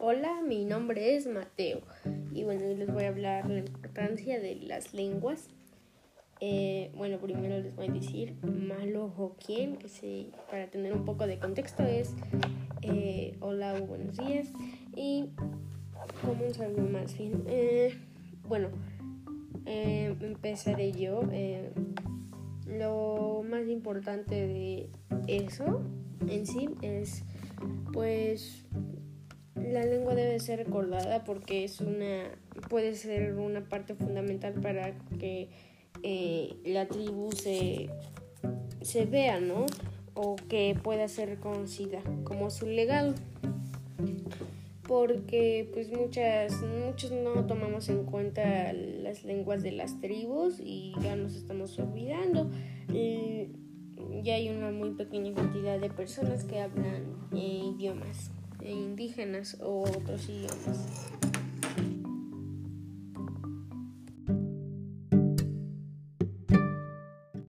Hola, mi nombre es Mateo y bueno, hoy les voy a hablar la importancia de las lenguas. Eh, bueno, primero les voy a decir malo quién, que sí, para tener un poco de contexto es eh, hola o buenos días y como un saludo más bien. Eh, bueno, empezaré yo. lo más importante de eso en sí es pues la lengua debe ser recordada porque es una puede ser una parte fundamental para que eh, la tribu se, se vea, ¿no? O que pueda ser reconocida como su legado. Porque pues muchas, muchos no tomamos en cuenta las lenguas de las tribus y ya nos estamos olvidando. Y ya hay una muy pequeña cantidad de personas que hablan idiomas indígenas o otros idiomas.